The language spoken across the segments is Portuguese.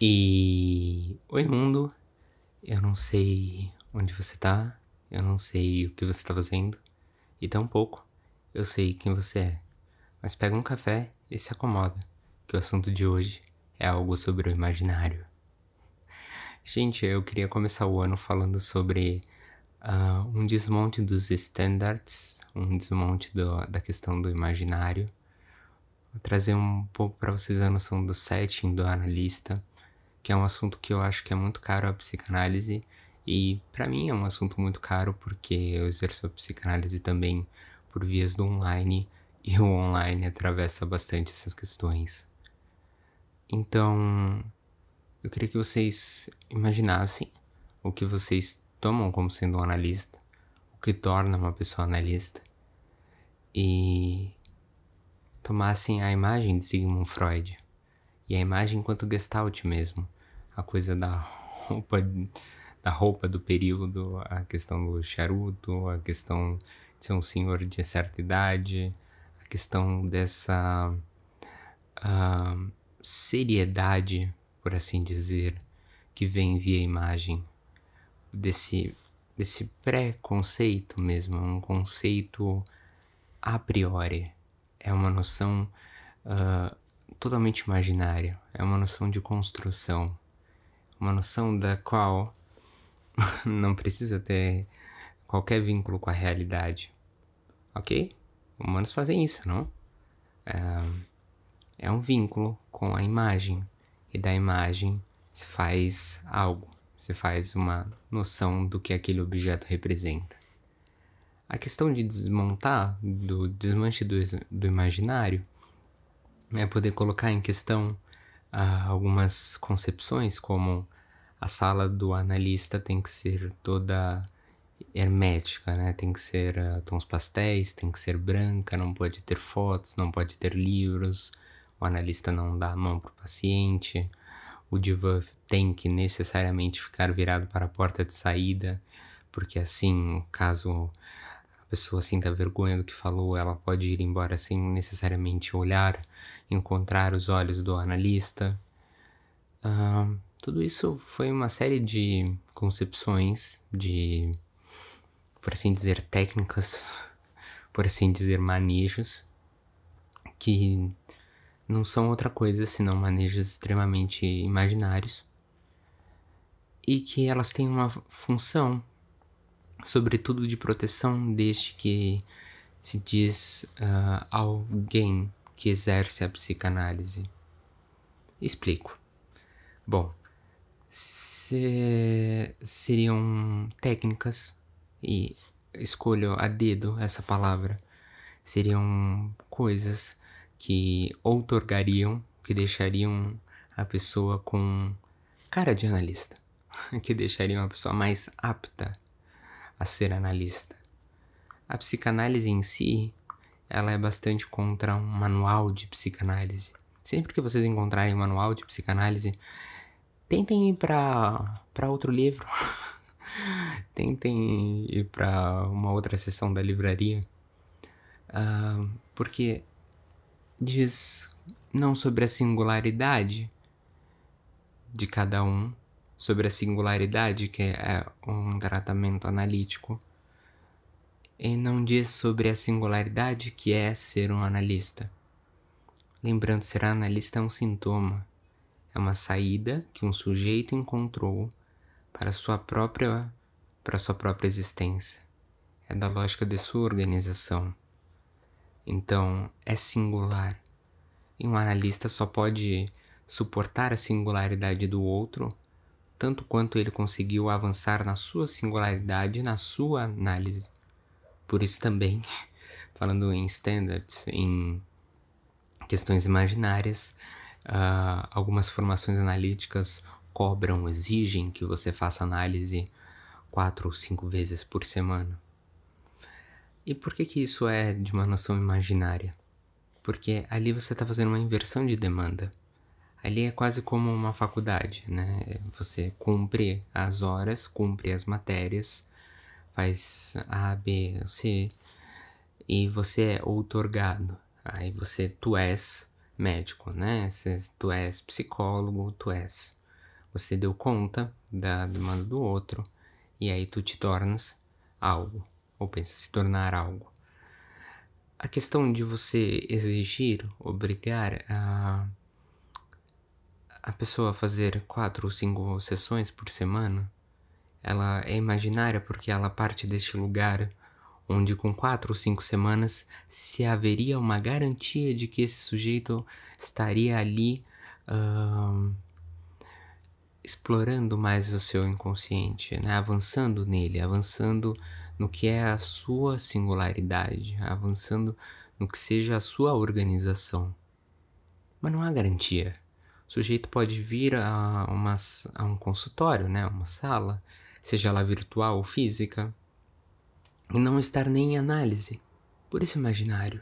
E. Oi, mundo. Eu não sei onde você tá, eu não sei o que você tá fazendo, e tampouco eu sei quem você é. Mas pega um café e se acomoda, que o assunto de hoje é algo sobre o imaginário. Gente, eu queria começar o ano falando sobre uh, um desmonte dos standards, um desmonte do, da questão do imaginário. Vou trazer um pouco para vocês a noção do setting do analista que é um assunto que eu acho que é muito caro a psicanálise e para mim é um assunto muito caro porque eu exerço a psicanálise também por vias do online e o online atravessa bastante essas questões. Então, eu queria que vocês imaginassem o que vocês tomam como sendo um analista, o que torna uma pessoa analista, e tomassem a imagem de Sigmund Freud e a imagem enquanto gestalt mesmo, a coisa da roupa, da roupa do período, a questão do charuto, a questão de ser um senhor de certa idade, a questão dessa uh, seriedade, por assim dizer, que vem via imagem, desse, desse pré-conceito mesmo, um conceito a priori, é uma noção uh, totalmente imaginária, é uma noção de construção uma noção da qual não precisa ter qualquer vínculo com a realidade. Ok? Humanos fazem isso, não? É, é um vínculo com a imagem, e da imagem se faz algo, se faz uma noção do que aquele objeto representa. A questão de desmontar, do desmanche do, do imaginário, é poder colocar em questão algumas concepções, como a sala do analista tem que ser toda hermética, né? Tem que ser uh, tons pastéis, tem que ser branca, não pode ter fotos, não pode ter livros, o analista não dá a mão para o paciente, o divã tem que necessariamente ficar virado para a porta de saída, porque assim, caso pessoa sinta vergonha do que falou, ela pode ir embora sem necessariamente olhar, encontrar os olhos do analista. Uh, tudo isso foi uma série de concepções, de, por assim dizer, técnicas, por assim dizer, manejos, que não são outra coisa senão manejos extremamente imaginários e que elas têm uma função, sobretudo de proteção, desde que se diz uh, alguém que exerce a psicanálise. Explico. Bom, se, seriam técnicas, e escolho a dedo essa palavra, seriam coisas que outorgariam, que deixariam a pessoa com cara de analista, que deixariam a pessoa mais apta a ser analista. A psicanálise em si, ela é bastante contra um manual de psicanálise. Sempre que vocês encontrarem um manual de psicanálise, tentem ir para para outro livro. tentem ir para uma outra seção da livraria. Uh, porque diz não sobre a singularidade de cada um, sobre a singularidade que é um tratamento analítico, e não diz sobre a singularidade que é ser um analista. Lembrando, ser analista é um sintoma é uma saída que um sujeito encontrou para sua própria para sua própria existência. É da lógica de sua organização. Então, é singular. E um analista só pode suportar a singularidade do outro tanto quanto ele conseguiu avançar na sua singularidade, na sua análise. Por isso também, falando em standards, em questões imaginárias, Uh, algumas formações analíticas cobram, exigem que você faça análise quatro ou cinco vezes por semana. E por que, que isso é de uma noção imaginária? Porque ali você está fazendo uma inversão de demanda. Ali é quase como uma faculdade, né? Você cumpre as horas, cumpre as matérias, faz A, B, C, e você é outorgado. Aí você, tu és médico, né? Tu és psicólogo, tu és Você deu conta da demanda do outro e aí tu te tornas algo, ou pensa se tornar algo. A questão de você exigir, obrigar a, a pessoa fazer quatro ou cinco sessões por semana, ela é imaginária porque ela parte deste lugar onde com quatro ou cinco semanas se haveria uma garantia de que esse sujeito estaria ali uh, explorando mais o seu inconsciente, né? avançando nele, avançando no que é a sua singularidade, avançando no que seja a sua organização. Mas não há garantia. O sujeito pode vir a, uma, a um consultório, né? uma sala, seja ela virtual ou física, e não estar nem em análise por esse imaginário.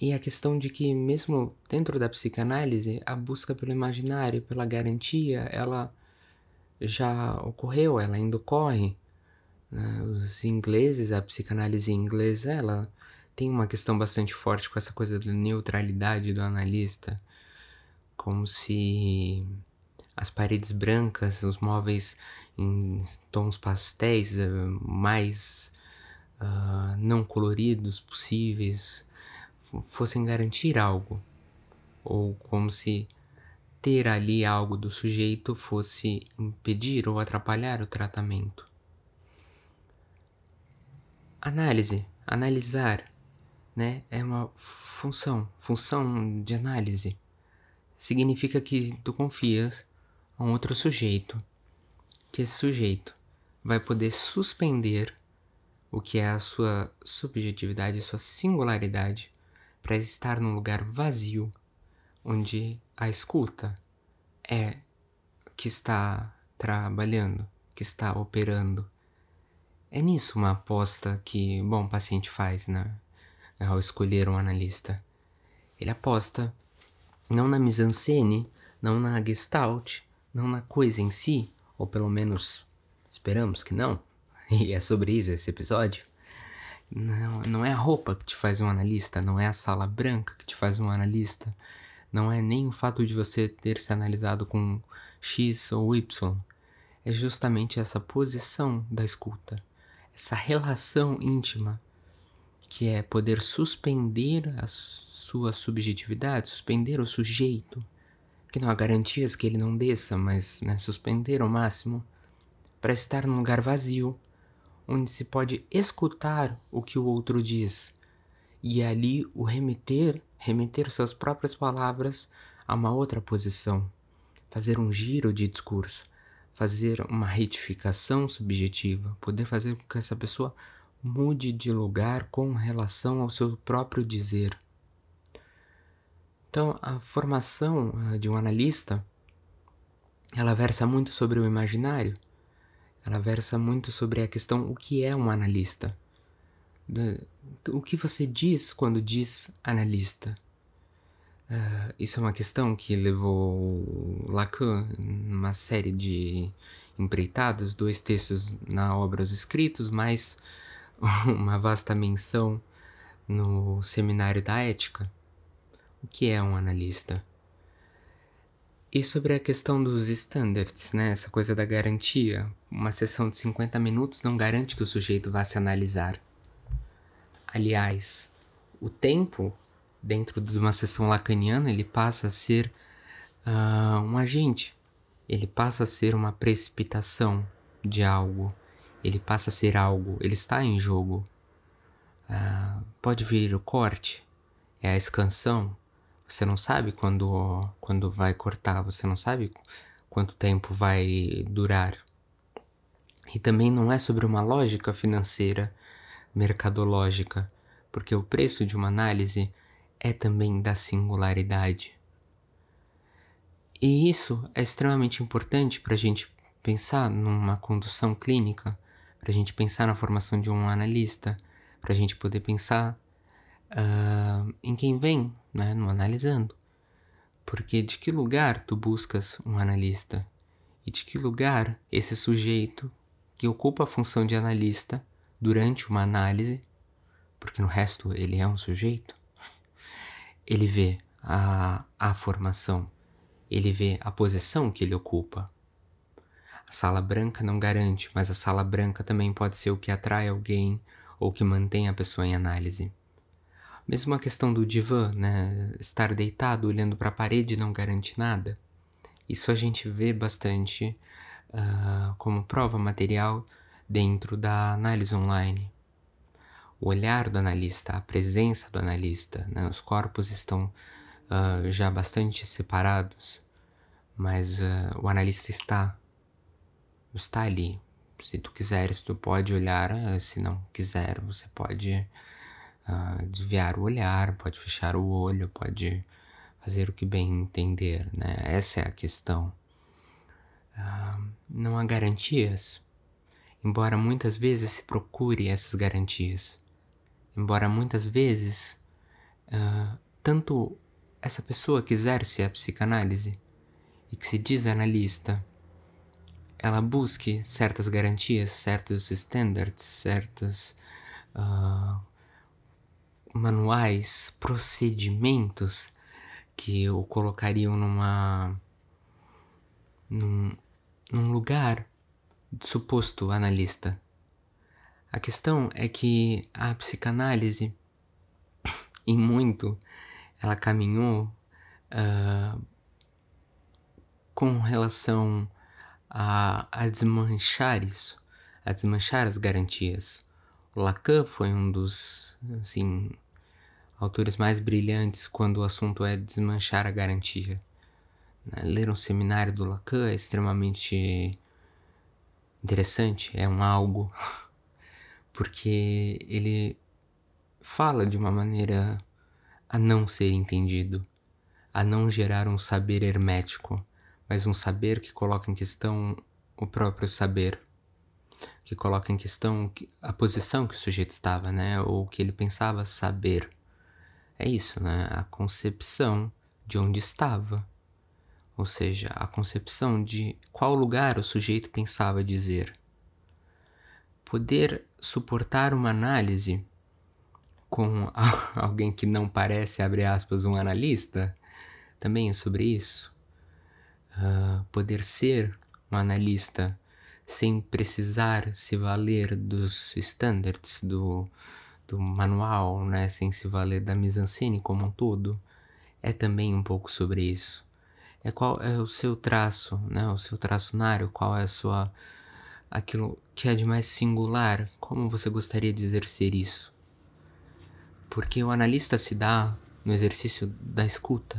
E a questão de que, mesmo dentro da psicanálise, a busca pelo imaginário, pela garantia, ela já ocorreu, ela ainda ocorre. Né? Os ingleses, a psicanálise inglesa, ela tem uma questão bastante forte com essa coisa da neutralidade do analista, como se as paredes brancas, os móveis em tons pastéis eh, mais uh, não coloridos possíveis fossem garantir algo, ou como se ter ali algo do sujeito fosse impedir ou atrapalhar o tratamento. Análise, analisar, né, é uma função, função de análise. Significa que tu confias a um outro sujeito, que esse sujeito vai poder suspender o que é a sua subjetividade, sua singularidade, para estar num lugar vazio, onde a escuta é que está trabalhando, que está operando. É nisso uma aposta que bom paciente faz, né? Ao escolher um analista. Ele aposta não na mise-en-scène, não na gestalt, não na coisa em si, ou pelo menos esperamos que não, e é sobre isso esse episódio. Não, não é a roupa que te faz um analista, não é a sala branca que te faz um analista, não é nem o fato de você ter se analisado com X ou Y. É justamente essa posição da escuta, essa relação íntima, que é poder suspender a sua subjetividade, suspender o sujeito, que não há garantias que ele não desça, mas né, suspender ao máximo, para estar num lugar vazio onde se pode escutar o que o outro diz e ali o remeter, remeter suas próprias palavras a uma outra posição, fazer um giro de discurso, fazer uma retificação subjetiva, poder fazer com que essa pessoa mude de lugar com relação ao seu próprio dizer. Então, a formação eh, de um analista, ela versa muito sobre o imaginário, ela versa muito sobre a questão o que é um analista. O que você diz quando diz analista? Uh, isso é uma questão que levou Lacan uma série de empreitadas, dois textos na obra Os Escritos, mais uma vasta menção no Seminário da Ética. O que é um analista? E sobre a questão dos standards, né? Essa coisa da garantia. Uma sessão de 50 minutos não garante que o sujeito vá se analisar. Aliás, o tempo dentro de uma sessão lacaniana ele passa a ser uh, um agente. Ele passa a ser uma precipitação de algo. Ele passa a ser algo. Ele está em jogo. Uh, pode vir o corte. É a excansão você não sabe quando, quando vai cortar, você não sabe quanto tempo vai durar. E também não é sobre uma lógica financeira, mercadológica, porque o preço de uma análise é também da singularidade. E isso é extremamente importante para a gente pensar numa condução clínica, para a gente pensar na formação de um analista, para a gente poder pensar uh, em quem vem, né, no analisando. Porque de que lugar tu buscas um analista? E de que lugar esse sujeito que ocupa a função de analista durante uma análise, porque no resto ele é um sujeito, ele vê a, a formação ele vê a posição que ele ocupa. A sala branca não garante, mas a sala branca também pode ser o que atrai alguém ou que mantém a pessoa em análise. Mesmo a questão do divã, né? Estar deitado olhando para a parede não garante nada. Isso a gente vê bastante uh, como prova material dentro da análise online. O olhar do analista, a presença do analista, né? os corpos estão uh, já bastante separados, mas uh, o analista está, está ali. Se tu quiseres, tu pode olhar, se não quiser, você pode uh, desviar o olhar, pode fechar o olho, pode fazer o que bem entender, né? Essa é a questão. Uh, não há garantias, embora muitas vezes se procure essas garantias. Embora muitas vezes uh, tanto essa pessoa que exerce a psicanálise e que se diz analista, ela busque certas garantias, certos standards, certas uh, manuais, procedimentos que o colocariam numa num, num lugar de suposto analista. A questão é que a psicanálise, em muito, ela caminhou uh, com relação a, a desmanchar isso, a desmanchar as garantias. Lacan foi um dos, assim, autores mais brilhantes quando o assunto é desmanchar a garantia. Né? Ler um seminário do Lacan é extremamente interessante, é um algo, porque ele fala de uma maneira a não ser entendido, a não gerar um saber hermético, mas um saber que coloca em questão o próprio saber que coloca em questão a posição que o sujeito estava, né? Ou que ele pensava saber. É isso, né? A concepção de onde estava. Ou seja, a concepção de qual lugar o sujeito pensava dizer. Poder suportar uma análise com alguém que não parece, abre aspas, um analista, também é sobre isso. Uh, poder ser um analista sem precisar se valer dos standards do, do manual, né? sem se valer da mise-en-scène como um todo, é também um pouco sobre isso. É qual é o seu traço, né? O seu traçonário, qual é a sua aquilo que é de mais singular, como você gostaria de exercer isso? Porque o analista se dá no exercício da escuta,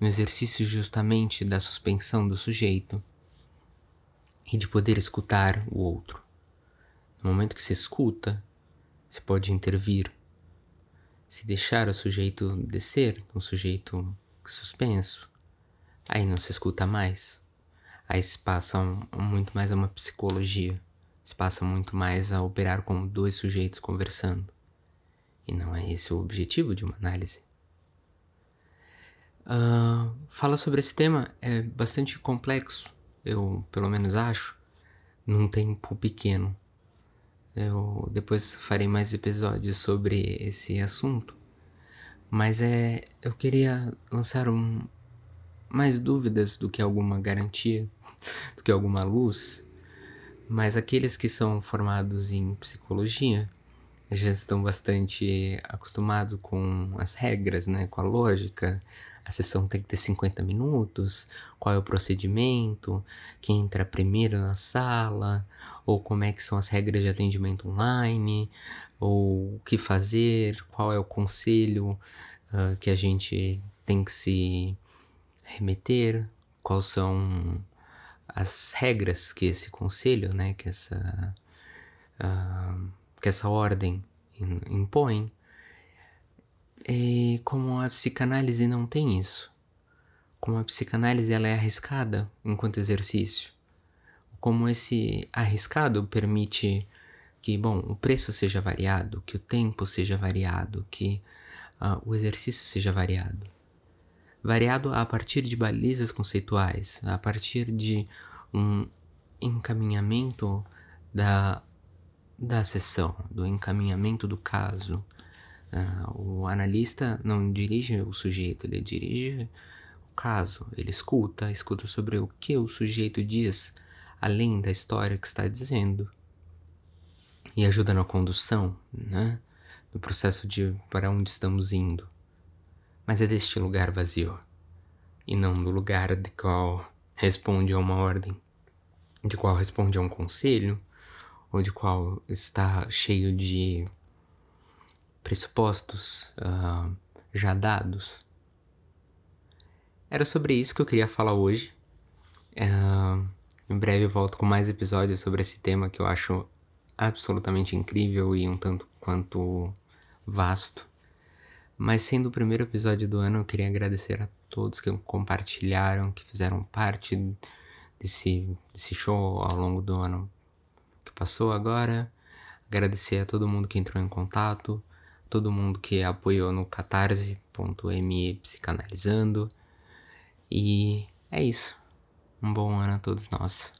no exercício justamente da suspensão do sujeito e de poder escutar o outro. No momento que se escuta, se pode intervir. Se deixar o sujeito descer, um sujeito suspenso, aí não se escuta mais. Aí se passa um, muito mais a uma psicologia. Se passa muito mais a operar como dois sujeitos conversando. E não é esse o objetivo de uma análise. Uh, fala sobre esse tema é bastante complexo eu pelo menos acho, num tempo pequeno. Eu depois farei mais episódios sobre esse assunto, mas é eu queria lançar um, mais dúvidas do que alguma garantia, do que alguma luz, mas aqueles que são formados em psicologia já estão bastante acostumados com as regras, né, com a lógica, a sessão tem que ter 50 minutos, qual é o procedimento, quem entra primeiro na sala, ou como é que são as regras de atendimento online, ou o que fazer, qual é o conselho uh, que a gente tem que se remeter, quais são as regras que esse conselho, né, que essa, uh, que essa ordem impõe. E como a psicanálise não tem isso, como a psicanálise ela é arriscada enquanto exercício, como esse arriscado permite que, bom, o preço seja variado, que o tempo seja variado, que uh, o exercício seja variado. Variado a partir de balizas conceituais, a partir de um encaminhamento da, da sessão, do encaminhamento do caso, Uh, o analista não dirige o sujeito, ele dirige caso, ele escuta, escuta sobre o que o sujeito diz, além da história que está dizendo. E ajuda na condução, né? No processo de para onde estamos indo. Mas é deste lugar vazio, e não do lugar de qual responde a uma ordem, de qual responde a um conselho, ou de qual está cheio de pressupostos uh, já dados. Era sobre isso que eu queria falar hoje. Uh, em breve eu volto com mais episódios sobre esse tema que eu acho absolutamente incrível e um tanto quanto vasto. Mas sendo o primeiro episódio do ano, eu queria agradecer a todos que compartilharam, que fizeram parte desse, desse show ao longo do ano que passou agora. Agradecer a todo mundo que entrou em contato, todo mundo que apoiou no catarse.me psicanalizando. E é isso. Um bom ano a todos nós.